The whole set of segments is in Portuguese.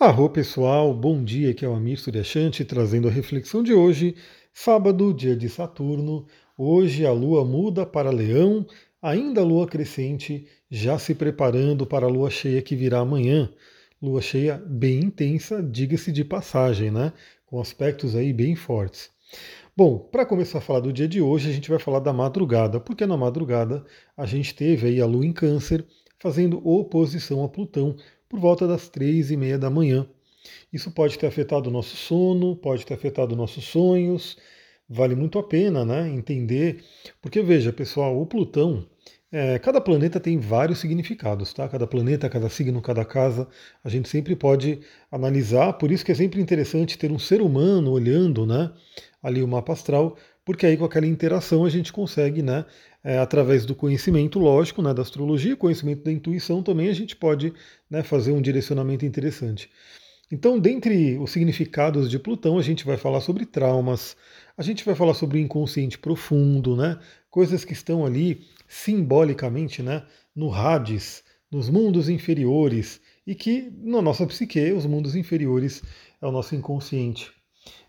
Arro pessoal, bom dia, aqui é o Amir Suryashanti trazendo a reflexão de hoje, sábado, dia de Saturno. Hoje a lua muda para Leão, ainda a lua crescente, já se preparando para a lua cheia que virá amanhã. Lua cheia bem intensa, diga-se de passagem, né? Com aspectos aí bem fortes. Bom, para começar a falar do dia de hoje, a gente vai falar da madrugada, porque na madrugada a gente teve aí a lua em Câncer fazendo oposição a Plutão, por volta das três e meia da manhã. Isso pode ter afetado o nosso sono, pode ter afetado nossos sonhos. Vale muito a pena né, entender, porque veja, pessoal, o Plutão, é, cada planeta tem vários significados, tá? Cada planeta, cada signo, cada casa, a gente sempre pode analisar. Por isso que é sempre interessante ter um ser humano olhando, né, ali o mapa astral, porque aí com aquela interação a gente consegue, né, é, através do conhecimento lógico, né, da astrologia, conhecimento da intuição também, a gente pode né, fazer um direcionamento interessante. Então, dentre os significados de Plutão, a gente vai falar sobre traumas, a gente vai falar sobre o inconsciente profundo, né, coisas que estão ali simbolicamente né, no Hades, nos mundos inferiores, e que na nossa psique, os mundos inferiores é o nosso inconsciente.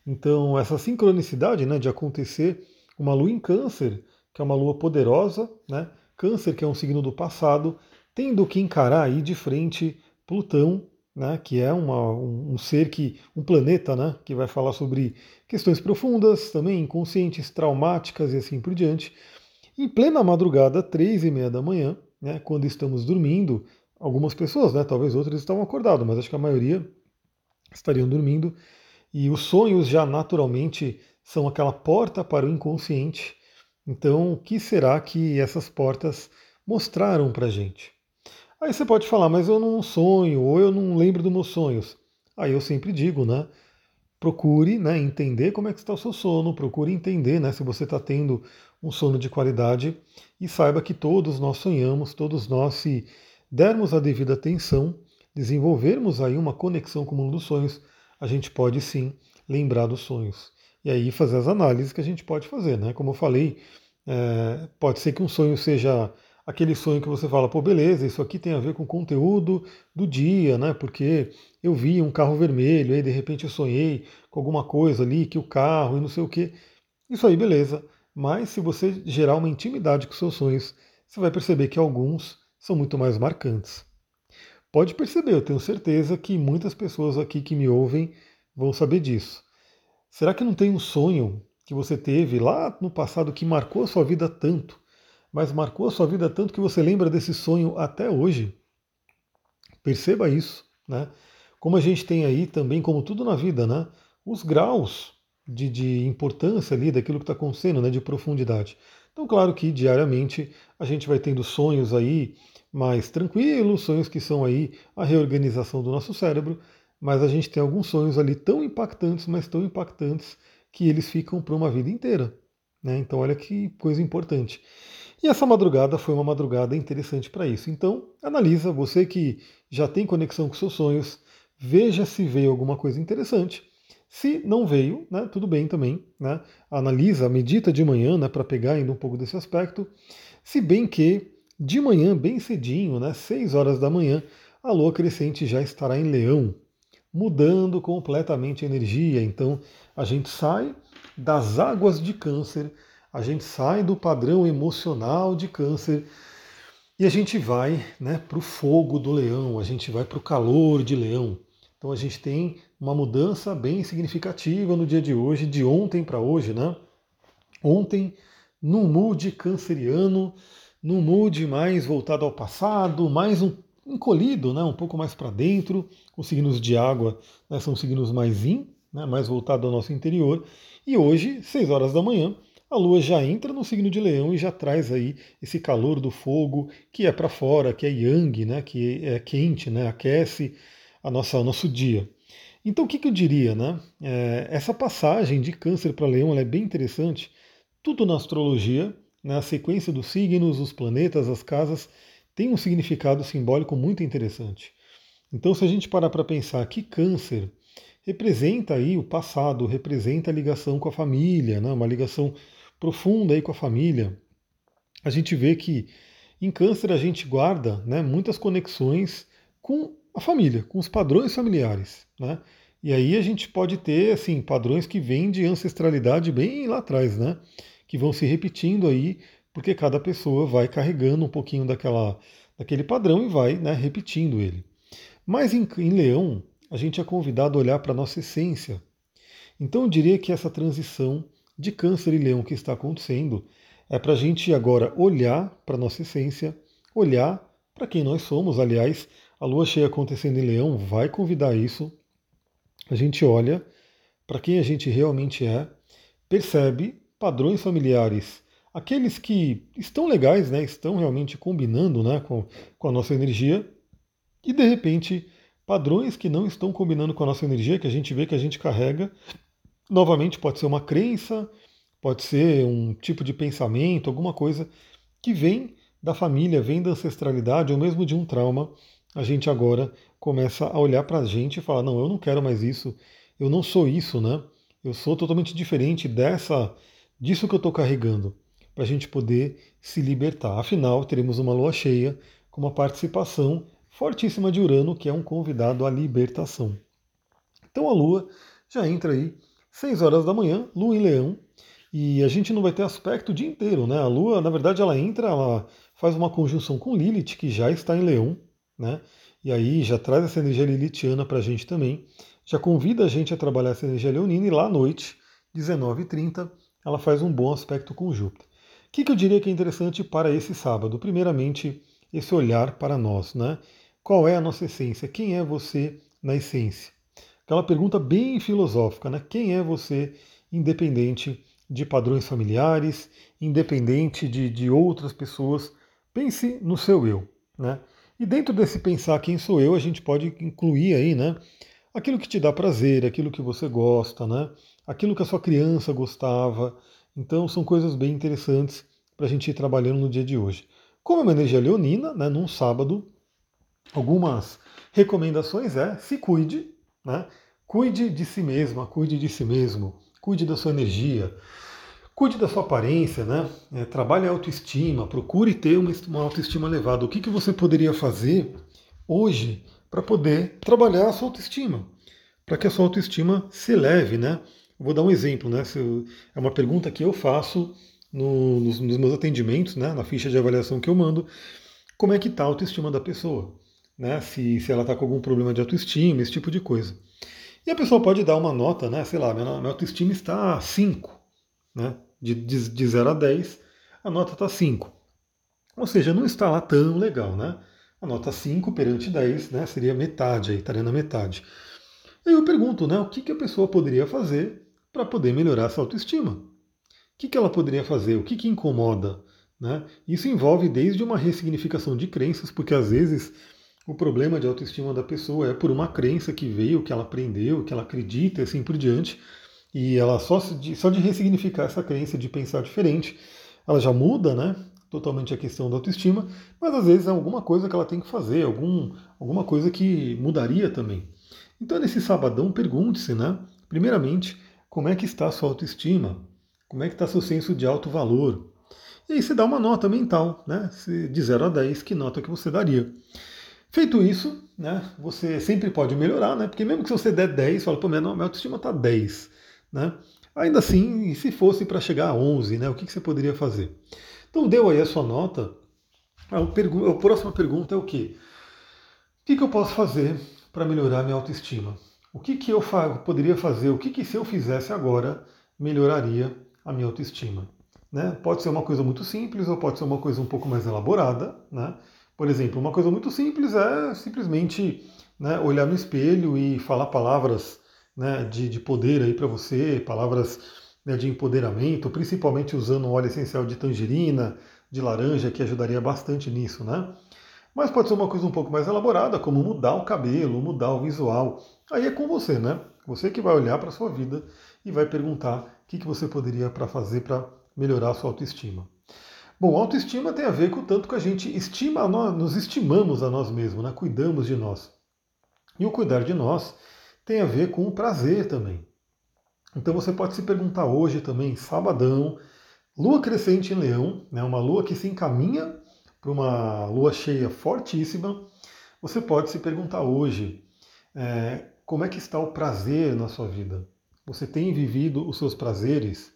Então, essa sincronicidade né, de acontecer uma lua em câncer que é uma lua poderosa, né? Câncer, que é um signo do passado, tendo que encarar aí de frente Plutão, né, que é uma, um, um, ser que, um planeta, né, que vai falar sobre questões profundas, também inconscientes, traumáticas e assim por diante. Em plena madrugada, três e meia da manhã, né, quando estamos dormindo, algumas pessoas, né, talvez outras estavam acordadas, mas acho que a maioria estariam dormindo. E os sonhos já naturalmente são aquela porta para o inconsciente, então, o que será que essas portas mostraram para gente? Aí você pode falar, mas eu não sonho, ou eu não lembro dos meus sonhos. Aí eu sempre digo, né? Procure né, entender como é que está o seu sono, procure entender né, se você está tendo um sono de qualidade e saiba que todos nós sonhamos, todos nós, se dermos a devida atenção, desenvolvermos aí uma conexão com o mundo dos sonhos, a gente pode sim lembrar dos sonhos e aí fazer as análises que a gente pode fazer, né? Como eu falei, é, pode ser que um sonho seja aquele sonho que você fala, pô, beleza, isso aqui tem a ver com o conteúdo do dia, né? Porque eu vi um carro vermelho, aí de repente eu sonhei com alguma coisa ali, que o carro e não sei o quê. Isso aí, beleza. Mas se você gerar uma intimidade com seus sonhos, você vai perceber que alguns são muito mais marcantes. Pode perceber, eu tenho certeza que muitas pessoas aqui que me ouvem vão saber disso. Será que não tem um sonho que você teve lá no passado que marcou a sua vida tanto, mas marcou a sua vida tanto que você lembra desse sonho até hoje? Perceba isso, né? Como a gente tem aí também, como tudo na vida, né? Os graus de, de importância ali daquilo que está acontecendo, né? De profundidade. Então, claro que diariamente a gente vai tendo sonhos aí mais tranquilos, sonhos que são aí a reorganização do nosso cérebro, mas a gente tem alguns sonhos ali tão impactantes, mas tão impactantes, que eles ficam para uma vida inteira. Né? Então, olha que coisa importante. E essa madrugada foi uma madrugada interessante para isso. Então, analisa, você que já tem conexão com seus sonhos, veja se veio alguma coisa interessante. Se não veio, né, tudo bem também. Né? Analisa, medita de manhã né, para pegar ainda um pouco desse aspecto. Se bem que de manhã, bem cedinho, né, 6 horas da manhã, a lua crescente já estará em leão mudando completamente a energia. Então a gente sai das águas de câncer, a gente sai do padrão emocional de câncer e a gente vai né, para o fogo do leão, a gente vai para o calor de leão. Então a gente tem uma mudança bem significativa no dia de hoje, de ontem para hoje, né? Ontem, num mood canceriano, num mood mais voltado ao passado, mais um encolhido, né, um pouco mais para dentro. Os signos de água né, são signos mais in, né, mais voltados ao nosso interior. E hoje, 6 horas da manhã, a Lua já entra no signo de Leão e já traz aí esse calor do fogo que é para fora, que é Yang, né, que é quente, né, aquece a nossa, o nosso dia. Então o que, que eu diria, né? É, essa passagem de Câncer para Leão é bem interessante. Tudo na astrologia, na sequência dos signos, os planetas, as casas, tem um significado simbólico muito interessante. Então, se a gente parar para pensar que câncer representa aí o passado, representa a ligação com a família, né? uma ligação profunda aí com a família, a gente vê que em câncer a gente guarda né, muitas conexões com a família, com os padrões familiares. Né? E aí a gente pode ter assim padrões que vêm de ancestralidade bem lá atrás, né? Que vão se repetindo aí, porque cada pessoa vai carregando um pouquinho daquela, daquele padrão e vai né, repetindo ele. Mas em, em Leão, a gente é convidado a olhar para a nossa essência. Então eu diria que essa transição de Câncer e Leão que está acontecendo é para a gente agora olhar para a nossa essência, olhar para quem nós somos. Aliás, a lua cheia acontecendo em Leão vai convidar isso. A gente olha para quem a gente realmente é, percebe padrões familiares, aqueles que estão legais, né, estão realmente combinando né, com, com a nossa energia, e de repente padrões que não estão combinando com a nossa energia, que a gente vê que a gente carrega. Novamente, pode ser uma crença, pode ser um tipo de pensamento, alguma coisa que vem da família, vem da ancestralidade ou mesmo de um trauma. A gente agora começa a olhar para a gente e falar: não, eu não quero mais isso, eu não sou isso, né? Eu sou totalmente diferente dessa, disso que eu estou carregando, para a gente poder se libertar. Afinal, teremos uma lua cheia com uma participação fortíssima de Urano, que é um convidado à libertação. Então a Lua já entra aí 6 horas da manhã, Lua em Leão, e a gente não vai ter aspecto o dia inteiro, né? A Lua, na verdade, ela entra, ela faz uma conjunção com Lilith, que já está em Leão, né? E aí já traz essa energia lilithiana para a gente também, já convida a gente a trabalhar essa energia leonina e lá à noite, 19h30, ela faz um bom aspecto com Júpiter. O que, que eu diria que é interessante para esse sábado? Primeiramente, esse olhar para nós, né? Qual é a nossa essência? Quem é você na essência? Aquela pergunta bem filosófica, né? Quem é você independente de padrões familiares, independente de, de outras pessoas? Pense no seu eu, né? E dentro desse pensar quem sou eu, a gente pode incluir aí, né? Aquilo que te dá prazer, aquilo que você gosta, né? Aquilo que a sua criança gostava. Então são coisas bem interessantes para a gente ir trabalhando no dia de hoje. Como é uma energia leonina, né, num sábado, algumas recomendações é se cuide, né? Cuide de si mesma, cuide de si mesmo, cuide da sua energia, cuide da sua aparência, né? É, trabalhe a autoestima, procure ter uma, uma autoestima elevada. O que, que você poderia fazer hoje para poder trabalhar a sua autoestima? Para que a sua autoestima se eleve, né? Vou dar um exemplo, né? É uma pergunta que eu faço no, nos, nos, meus atendimentos, né? Na ficha de avaliação que eu mando. Como é que está a autoestima da pessoa? né, se, se ela está com algum problema de autoestima, esse tipo de coisa. E a pessoa pode dar uma nota, né, sei lá, minha, minha autoestima está 5, né, de, de, de 0 a 10, a nota está 5. Ou seja, não está lá tão legal, né? A nota 5 perante 10 né, seria metade, aí estaria na metade. Eu pergunto, né, o que, que a pessoa poderia fazer para poder melhorar essa autoestima? O que, que ela poderia fazer? O que, que incomoda? Né? Isso envolve desde uma ressignificação de crenças, porque às vezes o problema de autoestima da pessoa é por uma crença que veio, que ela aprendeu, que ela acredita e assim por diante. E ela só de, só de ressignificar essa crença, de pensar diferente, ela já muda, né? Totalmente a questão da autoestima, mas às vezes é alguma coisa que ela tem que fazer, algum, alguma coisa que mudaria também. Então, nesse sabadão, pergunte-se, né? Primeiramente, como é que está a sua autoestima? Como é que está seu senso de alto valor? E aí você dá uma nota mental, né? De 0 a 10, que nota que você daria? Feito isso, né, você sempre pode melhorar, né, porque mesmo que você der 10, fala, pô, minha, minha autoestima está 10. Né, ainda assim, se fosse para chegar a 11, né, o que, que, você poderia fazer? Então, deu aí a sua nota. A, pergu a próxima pergunta é o quê? O que, que eu posso fazer para melhorar minha autoestima? O que, que eu fa poderia fazer? O que, que se eu fizesse agora melhoraria a minha autoestima? Né? Pode ser uma coisa muito simples ou pode ser uma coisa um pouco mais elaborada, né? Por exemplo, uma coisa muito simples é simplesmente né, olhar no espelho e falar palavras né, de, de poder aí para você, palavras né, de empoderamento, principalmente usando um óleo essencial de tangerina, de laranja, que ajudaria bastante nisso, né? Mas pode ser uma coisa um pouco mais elaborada, como mudar o cabelo, mudar o visual. Aí é com você, né? Você que vai olhar para a sua vida e vai perguntar o que, que você poderia para fazer para melhorar a sua autoestima. Bom, autoestima tem a ver com o tanto que a gente estima, nós, nos estimamos a nós mesmos, né? cuidamos de nós. E o cuidar de nós tem a ver com o prazer também. Então você pode se perguntar hoje também, sabadão, lua crescente em leão, né? uma lua que se encaminha para uma lua cheia fortíssima. você pode se perguntar hoje é, como é que está o prazer na sua vida. Você tem vivido os seus prazeres?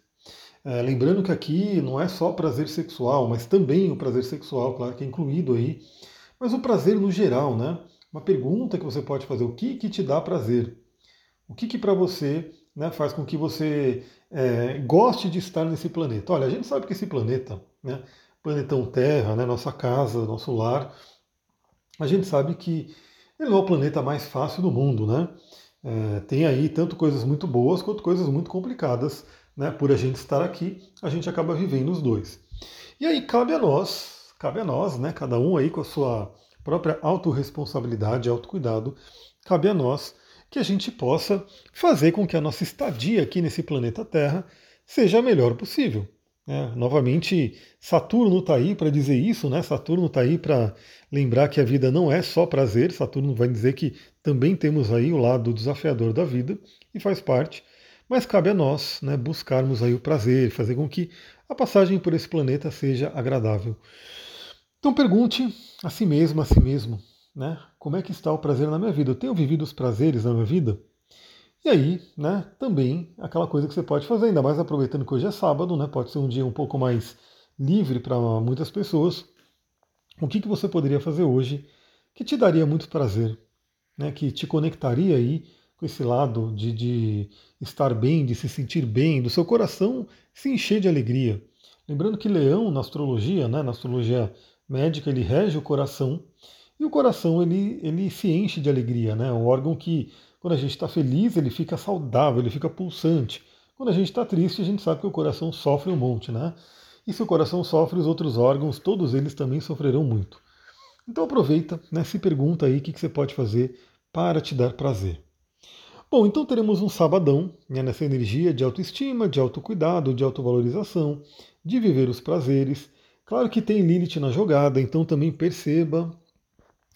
É, lembrando que aqui não é só prazer sexual, mas também o prazer sexual, claro que é incluído aí, mas o prazer no geral, né? Uma pergunta que você pode fazer: o que que te dá prazer? O que que para você né, faz com que você é, goste de estar nesse planeta? Olha, a gente sabe que esse planeta, né, planetão Terra, né, nossa casa, nosso lar, a gente sabe que ele não é o planeta mais fácil do mundo, né? É, tem aí tanto coisas muito boas quanto coisas muito complicadas né, por a gente estar aqui, a gente acaba vivendo os dois. E aí cabe a nós, cabe a nós, né, cada um aí com a sua própria autorresponsabilidade, autocuidado, cabe a nós que a gente possa fazer com que a nossa estadia aqui nesse planeta Terra seja a melhor possível. É, novamente, Saturno está aí para dizer isso, né? Saturno está aí para lembrar que a vida não é só prazer. Saturno vai dizer que também temos aí o lado desafiador da vida e faz parte. Mas cabe a nós né, buscarmos aí o prazer, fazer com que a passagem por esse planeta seja agradável. Então pergunte a si mesmo, a si mesmo, né? Como é que está o prazer na minha vida? Eu tenho vivido os prazeres na minha vida? E aí, né, também aquela coisa que você pode fazer, ainda mais aproveitando que hoje é sábado, né? Pode ser um dia um pouco mais livre para muitas pessoas. O que, que você poderia fazer hoje que te daria muito prazer, né? Que te conectaria aí com esse lado de, de estar bem, de se sentir bem, do seu coração se encher de alegria. Lembrando que Leão, na astrologia, né, na astrologia médica, ele rege o coração e o coração ele, ele se enche de alegria, né? É um órgão que, quando a gente está feliz, ele fica saudável, ele fica pulsante. Quando a gente está triste, a gente sabe que o coração sofre um monte, né? E se o coração sofre, os outros órgãos, todos eles também sofrerão muito. Então aproveita, né, se pergunta aí o que, que você pode fazer para te dar prazer. Bom, então teremos um sabadão né, nessa energia de autoestima, de autocuidado, de autovalorização, de viver os prazeres. Claro que tem Lilith na jogada, então também perceba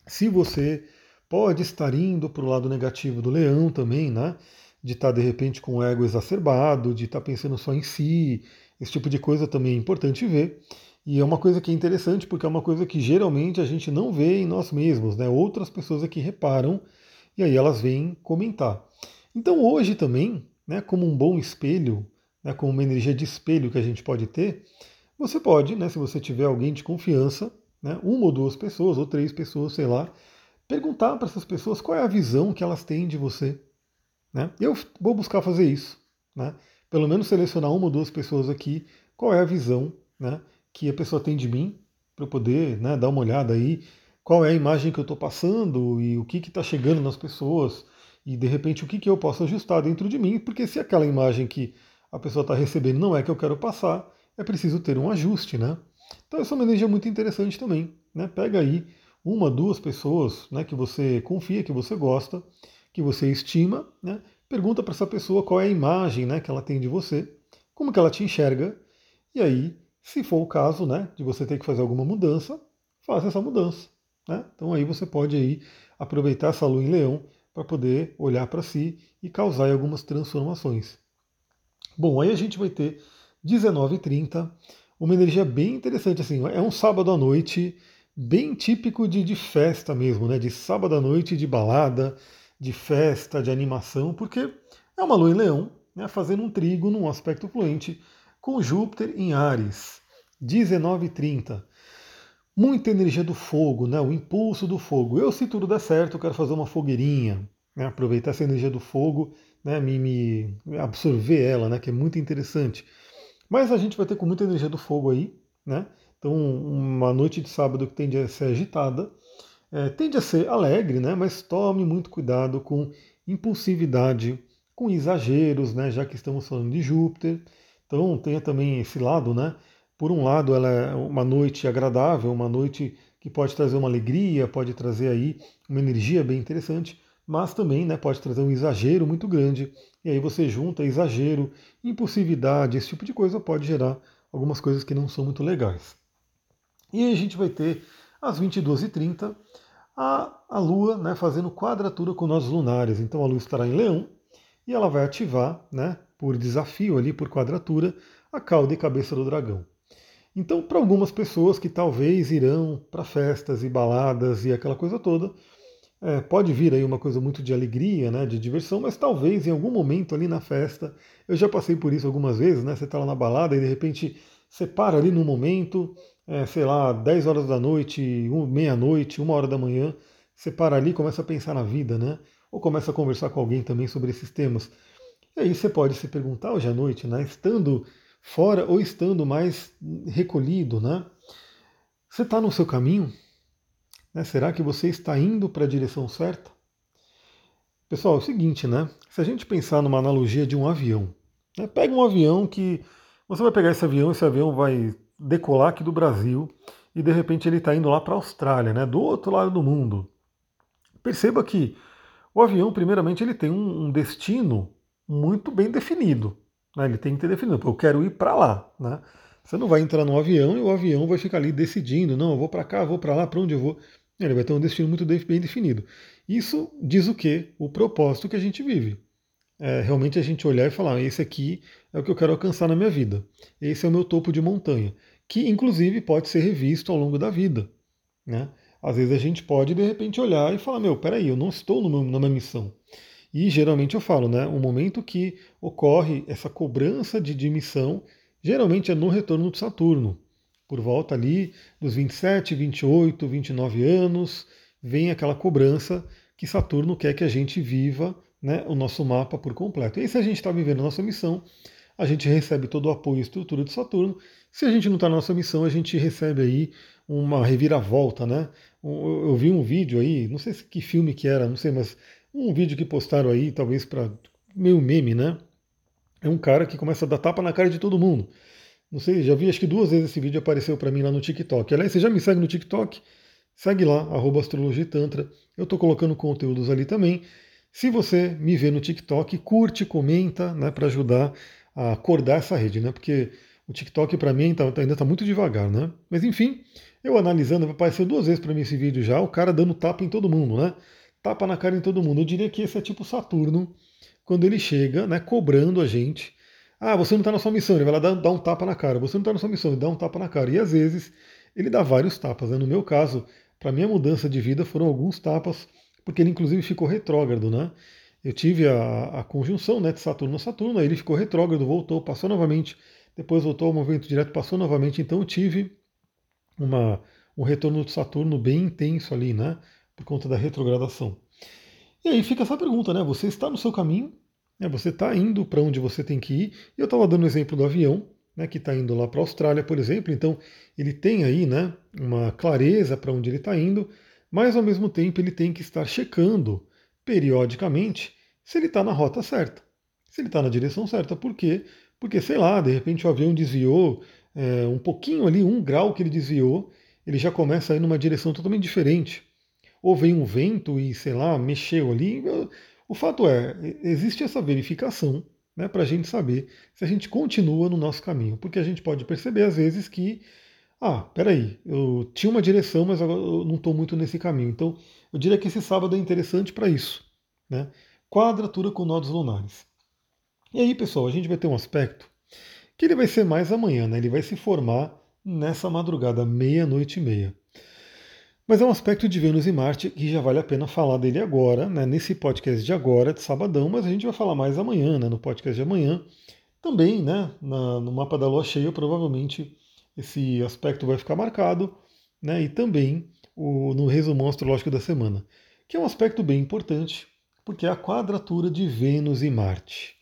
se você pode estar indo para o lado negativo do leão também, né? De estar de repente com o ego exacerbado, de estar pensando só em si, esse tipo de coisa também é importante ver. E é uma coisa que é interessante porque é uma coisa que geralmente a gente não vê em nós mesmos, né? Outras pessoas aqui reparam e aí elas vêm comentar. Então hoje também, né, como um bom espelho, né, como uma energia de espelho que a gente pode ter, você pode, né, se você tiver alguém de confiança, né, uma ou duas pessoas, ou três pessoas, sei lá, perguntar para essas pessoas qual é a visão que elas têm de você. Né? Eu vou buscar fazer isso. Né? Pelo menos selecionar uma ou duas pessoas aqui, qual é a visão né, que a pessoa tem de mim, para eu poder né, dar uma olhada aí, qual é a imagem que eu estou passando e o que está chegando nas pessoas e de repente o que, que eu posso ajustar dentro de mim, porque se aquela imagem que a pessoa está recebendo não é que eu quero passar, é preciso ter um ajuste, né? Então essa é uma energia muito interessante também, né? Pega aí uma, duas pessoas, né, que você confia, que você gosta, que você estima, né? Pergunta para essa pessoa qual é a imagem, né, que ela tem de você, como que ela te enxerga, e aí, se for o caso, né, de você ter que fazer alguma mudança, faça essa mudança, né? Então aí você pode aí aproveitar essa lua em Leão para poder olhar para si e causar algumas transformações. Bom, aí a gente vai ter 19h30, uma energia bem interessante, assim, é um sábado à noite, bem típico de, de festa mesmo, né? De sábado à noite, de balada, de festa, de animação, porque é uma lua em leão, né? fazendo um trigo num aspecto fluente com Júpiter em Ares. 19h30 muita energia do fogo, né? o impulso do fogo. Eu, se tudo der certo, quero fazer uma fogueirinha, né? aproveitar essa energia do fogo, né? me, me absorver ela, né? que é muito interessante. Mas a gente vai ter com muita energia do fogo aí, né? Então, uma noite de sábado que tende a ser agitada, é, tende a ser alegre, né? Mas tome muito cuidado com impulsividade, com exageros, né? Já que estamos falando de Júpiter. Então, tenha também esse lado, né? Por um lado, ela é uma noite agradável, uma noite que pode trazer uma alegria, pode trazer aí uma energia bem interessante, mas também né, pode trazer um exagero muito grande. E aí você junta exagero, impulsividade, esse tipo de coisa pode gerar algumas coisas que não são muito legais. E a gente vai ter às 22h30 a, a Lua né, fazendo quadratura com nós lunares. Então a Lua estará em Leão e ela vai ativar, né, por desafio ali, por quadratura, a cauda e cabeça do dragão. Então, para algumas pessoas que talvez irão para festas e baladas e aquela coisa toda, é, pode vir aí uma coisa muito de alegria, né, de diversão, mas talvez em algum momento ali na festa, eu já passei por isso algumas vezes, né? Você está lá na balada e de repente você para ali num momento, é, sei lá, 10 horas da noite, meia-noite, uma hora da manhã, você para ali e começa a pensar na vida, né? Ou começa a conversar com alguém também sobre esses temas. E aí você pode se perguntar hoje à noite, né? Estando fora ou estando mais recolhido, né? Você está no seu caminho? Né? Será que você está indo para a direção certa? Pessoal, é o seguinte, né? Se a gente pensar numa analogia de um avião, né? pega um avião que você vai pegar esse avião, esse avião vai decolar aqui do Brasil e de repente ele está indo lá para a Austrália, né? Do outro lado do mundo. Perceba que o avião, primeiramente, ele tem um destino muito bem definido. Né? Ele tem que ter definido, eu quero ir para lá. Né? Você não vai entrar no avião e o avião vai ficar ali decidindo, não, eu vou para cá, vou para lá, para onde eu vou. Ele vai ter um destino muito bem definido. Isso diz o quê? O propósito que a gente vive. É realmente a gente olhar e falar, esse aqui é o que eu quero alcançar na minha vida. Esse é o meu topo de montanha, que inclusive pode ser revisto ao longo da vida. Né? Às vezes a gente pode de repente olhar e falar, meu, peraí, eu não estou no meu, na minha missão. E geralmente eu falo, né? O momento que ocorre essa cobrança de dimissão, geralmente é no retorno de Saturno. Por volta ali dos 27, 28, 29 anos, vem aquela cobrança que Saturno quer que a gente viva né, o nosso mapa por completo. E aí, se a gente está vivendo a nossa missão, a gente recebe todo o apoio e estrutura de Saturno. Se a gente não está na nossa missão, a gente recebe aí uma reviravolta, né? Eu vi um vídeo aí, não sei que filme que era, não sei, mas um vídeo que postaram aí, talvez para meio meme, né? É um cara que começa a dar tapa na cara de todo mundo. Não sei, já vi acho que duas vezes esse vídeo apareceu para mim lá no TikTok. Aliás, você já me segue no TikTok? Segue lá, arroba astrologitantra. Eu estou colocando conteúdos ali também. Se você me vê no TikTok, curte, comenta, né, para ajudar a acordar essa rede, né? Porque o TikTok para mim tá, ainda está muito devagar, né? Mas enfim, eu analisando, apareceu duas vezes para mim esse vídeo já, o cara dando tapa em todo mundo, né? Tapa na cara em todo mundo. Eu diria que esse é tipo Saturno, quando ele chega, né, cobrando a gente. Ah, você não está na sua missão, ele vai lá dar, dar um tapa na cara. Você não está na sua missão, ele dá um tapa na cara. E às vezes ele dá vários tapas. Né? No meu caso, para minha mudança de vida foram alguns tapas, porque ele inclusive ficou retrógrado, né? Eu tive a, a conjunção né, de Saturno a Saturno, aí ele ficou retrógrado, voltou, passou novamente, depois voltou ao movimento direto, passou novamente, então eu tive uma, um retorno de Saturno bem intenso ali, né? Por conta da retrogradação. E aí fica essa pergunta, né? Você está no seu caminho, né? você está indo para onde você tem que ir. E eu estava dando o exemplo do avião, né, que está indo lá para a Austrália, por exemplo. Então ele tem aí né, uma clareza para onde ele está indo, mas ao mesmo tempo ele tem que estar checando periodicamente se ele está na rota certa, se ele está na direção certa. Por quê? Porque, sei lá, de repente o avião desviou é, um pouquinho ali, um grau que ele desviou, ele já começa a ir numa direção totalmente diferente. Ou vem um vento e, sei lá, mexeu ali. O fato é, existe essa verificação né, para a gente saber se a gente continua no nosso caminho. Porque a gente pode perceber, às vezes, que ah, peraí, eu tinha uma direção, mas agora eu não estou muito nesse caminho. Então, eu diria que esse sábado é interessante para isso. Né? Quadratura com nodos lunares. E aí, pessoal, a gente vai ter um aspecto que ele vai ser mais amanhã, né? ele vai se formar nessa madrugada, meia-noite e meia. Mas é um aspecto de Vênus e Marte que já vale a pena falar dele agora, né? nesse podcast de agora, de sabadão, mas a gente vai falar mais amanhã, né? no podcast de amanhã. Também, né? Na, no mapa da lua cheia, provavelmente esse aspecto vai ficar marcado, né? E também o, no resumão astrológico da semana, que é um aspecto bem importante, porque é a quadratura de Vênus e Marte.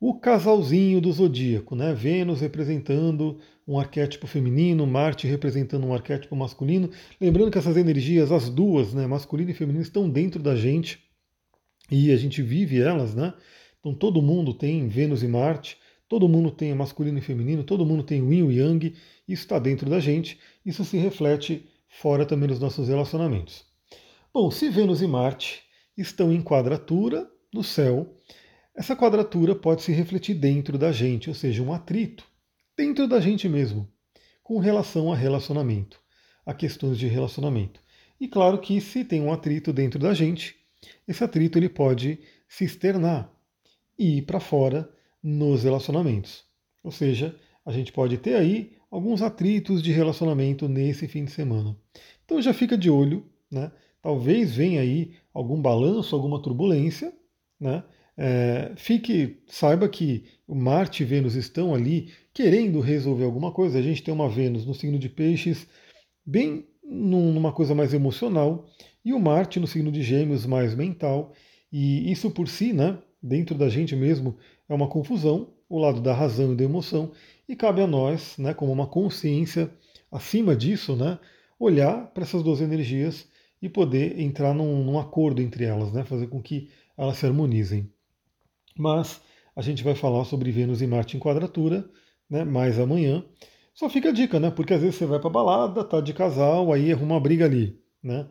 O casalzinho do zodíaco, né? Vênus representando um arquétipo feminino, Marte representando um arquétipo masculino. Lembrando que essas energias, as duas, né, masculino e feminino, estão dentro da gente e a gente vive elas, né? Então todo mundo tem Vênus e Marte, todo mundo tem masculino e feminino, todo mundo tem Yin e Yang, isso está dentro da gente, isso se reflete fora também nos nossos relacionamentos. Bom, se Vênus e Marte estão em quadratura no céu, essa quadratura pode se refletir dentro da gente, ou seja, um atrito dentro da gente mesmo, com relação a relacionamento, a questões de relacionamento. E claro que se tem um atrito dentro da gente, esse atrito ele pode se externar e ir para fora nos relacionamentos. Ou seja, a gente pode ter aí alguns atritos de relacionamento nesse fim de semana. Então já fica de olho, né? Talvez venha aí algum balanço, alguma turbulência, né? É, fique, saiba que Marte e Vênus estão ali querendo resolver alguma coisa. A gente tem uma Vênus no signo de Peixes, bem numa coisa mais emocional, e o Marte no signo de Gêmeos, mais mental. E isso por si, né, dentro da gente mesmo, é uma confusão, o lado da razão e da emoção, e cabe a nós, né, como uma consciência acima disso, né, olhar para essas duas energias e poder entrar num, num acordo entre elas, né, fazer com que elas se harmonizem. Mas a gente vai falar sobre Vênus e Marte em quadratura né, mais amanhã. Só fica a dica, né? Porque às vezes você vai para balada, tá de casal, aí arruma uma briga ali, né?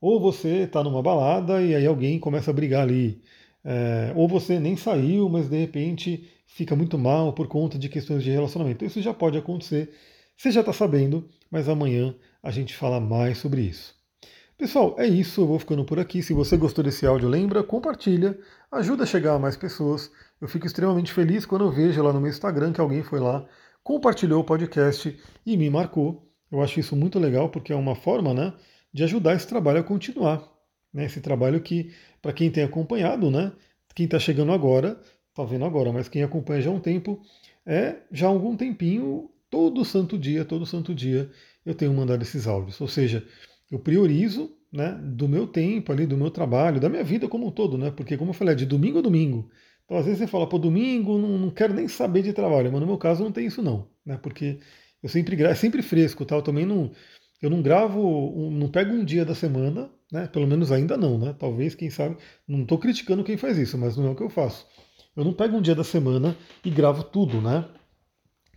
Ou você está numa balada e aí alguém começa a brigar ali. É, ou você nem saiu, mas de repente fica muito mal por conta de questões de relacionamento. Isso já pode acontecer. Você já está sabendo, mas amanhã a gente fala mais sobre isso. Pessoal, é isso, eu vou ficando por aqui. Se você gostou desse áudio, lembra, compartilha, ajuda a chegar a mais pessoas. Eu fico extremamente feliz quando eu vejo lá no meu Instagram que alguém foi lá, compartilhou o podcast e me marcou. Eu acho isso muito legal porque é uma forma né, de ajudar esse trabalho a continuar. Né? Esse trabalho que, para quem tem acompanhado, né, quem está chegando agora, está vendo agora, mas quem acompanha já há um tempo, é já há algum tempinho, todo santo dia, todo santo dia, eu tenho mandado esses áudios. Ou seja, eu priorizo né, do meu tempo ali, do meu trabalho, da minha vida como um todo, né? Porque, como eu falei, é de domingo a domingo. Então, às vezes você fala, pô, domingo não, não quero nem saber de trabalho, mas no meu caso não tem isso não, né? Porque eu sempre gravo, é sempre fresco, tá? Também não, eu não gravo, não pego um dia da semana, né? Pelo menos ainda não, né? Talvez, quem sabe, não estou criticando quem faz isso, mas não é o que eu faço. Eu não pego um dia da semana e gravo tudo, né?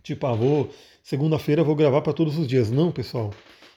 Tipo, ah, vou segunda-feira vou gravar para todos os dias. Não, pessoal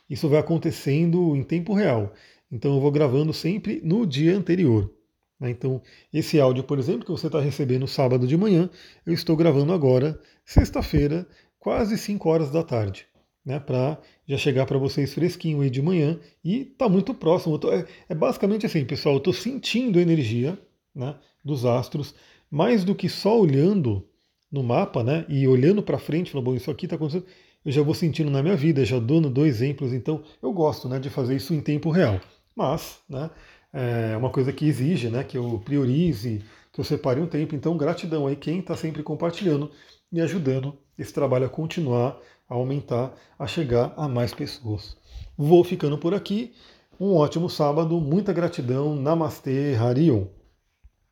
isso vai acontecendo em tempo real. Então eu vou gravando sempre no dia anterior. Né? Então, esse áudio, por exemplo, que você está recebendo sábado de manhã, eu estou gravando agora, sexta-feira, quase 5 horas da tarde. Né, para já chegar para vocês fresquinho aí de manhã e está muito próximo. Tô, é, é, basicamente assim, pessoal, eu estou sentindo a energia né, dos astros, mais do que só olhando no mapa né, e olhando para frente, falando, bom, isso aqui está acontecendo eu já vou sentindo na minha vida, já dando dois exemplos, então eu gosto né, de fazer isso em tempo real. Mas né, é uma coisa que exige né, que eu priorize, que eu separe um tempo. Então, gratidão aí quem está sempre compartilhando e ajudando esse trabalho a continuar, a aumentar, a chegar a mais pessoas. Vou ficando por aqui. Um ótimo sábado, muita gratidão. Namastê, Harion.